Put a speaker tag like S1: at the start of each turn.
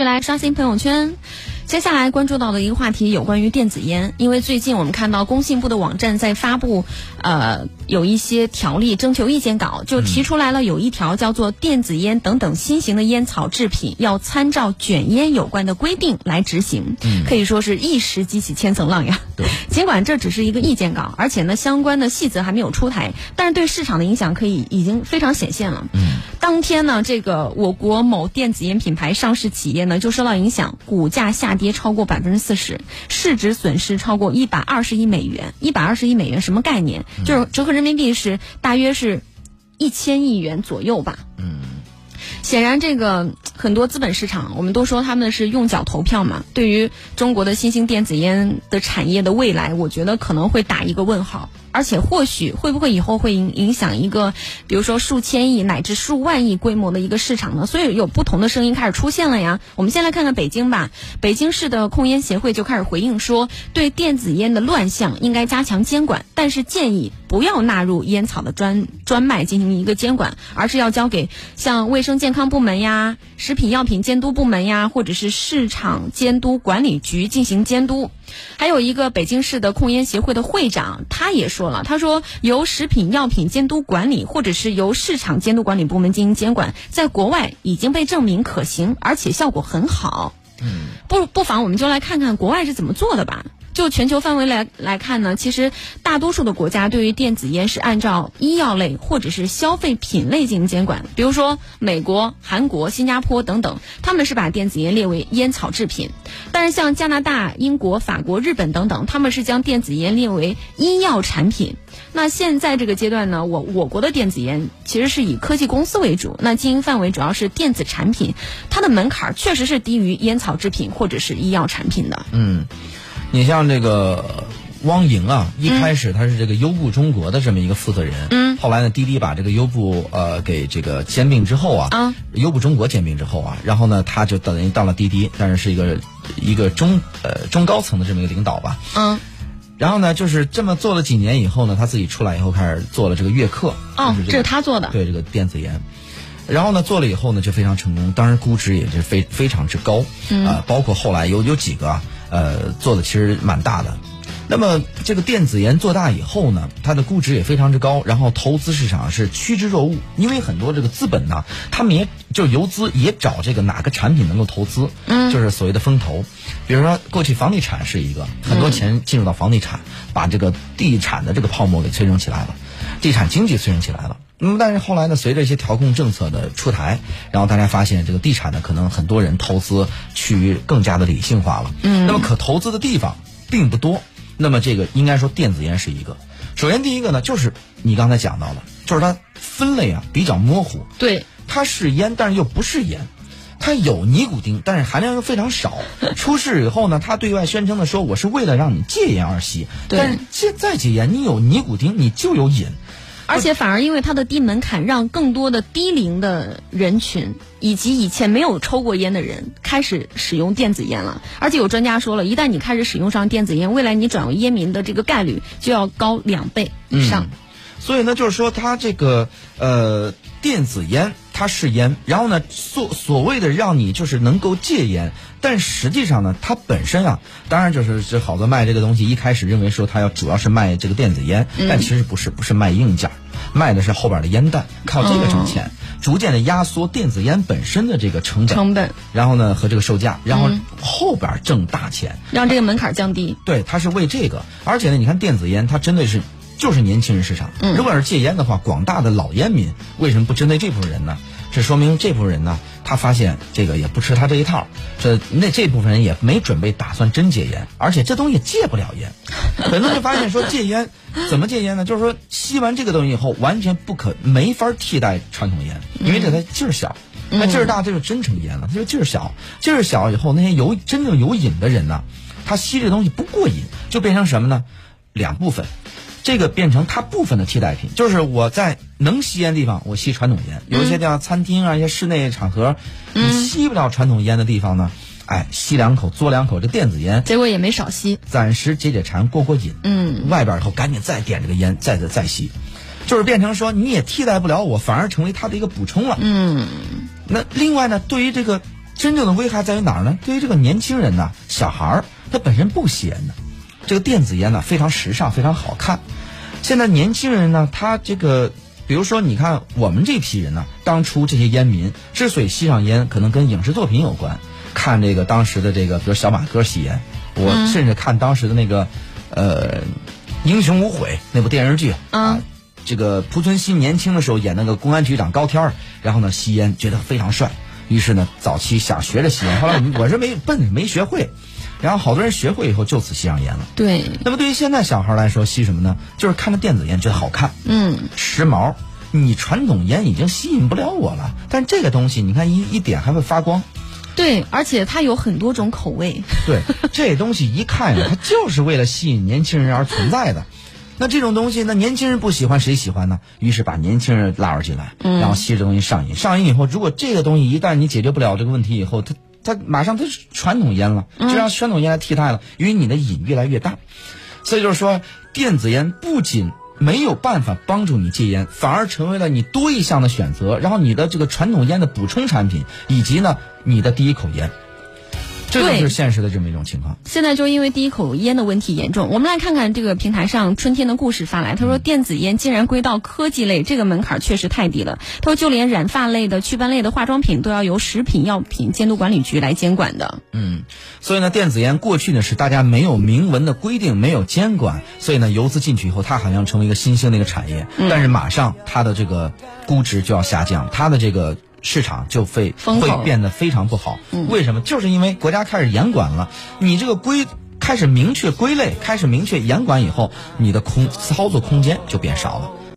S1: 就来刷新朋友圈。接下来关注到的一个话题有关于电子烟，因为最近我们看到工信部的网站在发布，呃，有一些条例征求意见稿，就提出来了有一条叫做电子烟等等新型的烟草制品要参照卷烟有关的规定来执行，可以说是一石激起千层浪呀。
S2: 对，
S1: 尽管这只是一个意见稿，而且呢相关的细则还没有出台，但是对市场的影响可以已经非常显现了。
S2: 嗯，
S1: 当天呢，这个我国某电子烟品牌上市企业呢就受到影响，股价下跌超过百分之四十，市值损失超过一百二十亿美元。一百二十亿美元什么概念？就是折合人民币是大约是一千亿元左右吧。
S2: 嗯，
S1: 显然，这个很多资本市场，我们都说他们是用脚投票嘛。对于中国的新兴电子烟的产业的未来，我觉得可能会打一个问号。而且，或许会不会以后会影影响一个，比如说数千亿乃至数万亿规模的一个市场呢？所以有不同的声音开始出现了呀。我们先来看看北京吧。北京市的控烟协会就开始回应说，对电子烟的乱象应该加强监管，但是建议不要纳入烟草的专专卖进行一个监管，而是要交给像卫生健康部门呀、食品药品监督部门呀，或者是市场监督管理局进行监督。还有一个北京市的控烟协会的会长，他也说了，他说由食品药品监督管理或者是由市场监督管理部门进行监管，在国外已经被证明可行，而且效果很好。
S2: 嗯，
S1: 不不妨我们就来看看国外是怎么做的吧。就全球范围来来看呢，其实大多数的国家对于电子烟是按照医药类或者是消费品类进行监管。比如说美国、韩国、新加坡等等，他们是把电子烟列为烟草制品；但是像加拿大、英国、法国、日本等等，他们是将电子烟列为医药产品。那现在这个阶段呢，我我国的电子烟其实是以科技公司为主，那经营范围主要是电子产品，它的门槛确实是低于烟草制品或者是医药产品的。
S2: 嗯，你像这个汪莹啊，一开始他是这个优步中国的这么一个负责人，
S1: 嗯，
S2: 后来呢，滴滴把这个优步呃给这个兼并之后啊，
S1: 啊，
S2: 优步中国兼并之后啊，然后呢，他就等于到了滴滴，但是是一个一个中呃中高层的这么一个领导吧，
S1: 嗯，
S2: 然后呢，就是这么做了几年以后呢，他自己出来以后开始做了这个悦客，
S1: 哦
S2: 就，
S1: 这是他做的。
S2: 对这个电子烟。然后呢，做了以后呢，就非常成功，当然估值也是非非常之高，
S1: 嗯。
S2: 啊、包括后来有有几个啊，呃，做的其实蛮大的。那么这个电子烟做大以后呢，它的估值也非常之高，然后投资市场是趋之若鹜，因为很多这个资本呢，他们也就游资也找这个哪个产品能够投资，
S1: 嗯
S2: 就是所谓的风投，比如说过去房地产是一个，很多钱进入到房地产，把这个地产的这个泡沫给催生起来了，地产经济催生起来了。那么，但是后来呢，随着一些调控政策的出台，然后大家发现这个地产呢，可能很多人投资趋于更加的理性化了。
S1: 嗯
S2: 那么可投资的地方并不多。那么这个应该说电子烟是一个。首先第一个呢，就是你刚才讲到了，就是它分类啊比较模糊，
S1: 对，
S2: 它是烟，但是又不是烟。它有尼古丁，但是含量又非常少。出事以后呢，他对外宣称的说我是为了让你戒烟而吸，
S1: 对
S2: 但是戒再戒烟，你有尼古丁，你就有瘾。
S1: 而且反而因为它的低门槛，让更多的低龄的人群以及以前没有抽过烟的人开始使用电子烟了。而且有专家说了，一旦你开始使用上电子烟，未来你转为烟民的这个概率就要高两倍以上。
S2: 所以呢，就是说它这个呃电子烟它是烟，然后呢所所谓的让你就是能够戒烟，但实际上呢，它本身啊，当然就是这好多卖这个东西，一开始认为说它要主要是卖这个电子烟，
S1: 嗯。
S2: 但其实不是，不是卖硬件儿，卖的是后边的烟弹，靠这个挣钱，逐渐的压缩电子烟本身的这个成本，
S1: 成本。
S2: 然后呢和这个售价，然后
S1: 嗯。
S2: 后边挣大钱。
S1: 让这个门槛降低。
S2: 对，它是为这个，而且呢，你看电子烟，它针对是就是年轻人市场。
S1: 嗯
S2: 如果是戒烟的话，广大的老烟民为什么不针对这部分人呢？这说明这部分人呢，他发现这个也不吃他这一套，这那这部分人也没准备打算真戒烟，而且这东西戒不了烟。很多人就发现说戒烟怎么戒烟呢？就是说吸完这个东西以后，完全不可没法替代传统烟，因为这它劲儿小。那劲儿大，这就真成烟了。它就劲儿小，劲儿小以后，那些有真正有瘾的人呢，他吸这东西不过瘾，就变成什么呢？两部分，这个变成它部分的替代品，就是我在能吸烟的地方，我吸传统烟；有一些地方餐厅啊，一些室内场合，你吸不了传统烟的地方呢，哎，吸两口，嘬两口这电子烟，
S1: 结果也没少吸。
S2: 暂时解解馋，过过瘾。
S1: 嗯，
S2: 外边以后赶紧再点这个烟，再再再吸，就是变成说你也替代不了我，反而成为它的一个补充了。
S1: 嗯，
S2: 那另外呢，对于这个真正的危害在于哪儿呢？对于这个年轻人呐，小孩儿他本身不吸烟的，这个电子烟呢非常时尚，非常好看。现在年轻人呢，他这个，比如说你看我们这批人呢，当初这些烟民之所以吸上烟，可能跟影视作品有关。看这个当时的这个，比如小马哥吸烟，我甚至看当时的那个，呃，《英雄无悔》那部电视剧啊，这个濮存昕年轻的时候演那个公安局长高天儿，然后呢吸烟觉得非常帅，于是呢早期想学着吸烟，后来我是没笨没学会，然后好多人学会以后就此吸上烟了。
S1: 对。
S2: 那么对于现在小孩来说，吸什么呢？就是看着电子烟觉得好看，
S1: 嗯，
S2: 时髦。你传统烟已经吸引不了我了，但这个东西你看一一点还会发光。
S1: 对，而且它有很多种口味。
S2: 对，这东西一看呀，它就是为了吸引年轻人而存在的。那这种东西，那年轻人不喜欢谁喜欢呢？于是把年轻人拉入进来，然后吸这东西上瘾。上瘾以后，如果这个东西一旦你解决不了这个问题以后，它它马上它是传统烟了，就让传统烟来替代了，因为你的瘾越来越大。所以就是说，电子烟不仅没有办法帮助你戒烟，反而成为了你多一项的选择，然后你的这个传统烟的补充产品，以及呢你的第一口烟。这就是现实的这么一种情况。
S1: 现在就因为第一口烟的问题严重，我们来看看这个平台上春天的故事发来，他说电子烟竟然归到科技类，这个门槛确实太低了。他说就连染发类的、祛斑类的化妆品都要由食品药品监督管理局来监管的。
S2: 嗯，所以呢，电子烟过去呢是大家没有明文的规定，没有监管，所以呢游资进去以后，它好像成为一个新兴的一个产业。但是马上它的这个估值就要下降，它的这个。市场就会会变得非常不好，为什么？就是因为国家开始严管了，你这个规开始明确归类，开始明确严管以后，你的空操作空间就变少了。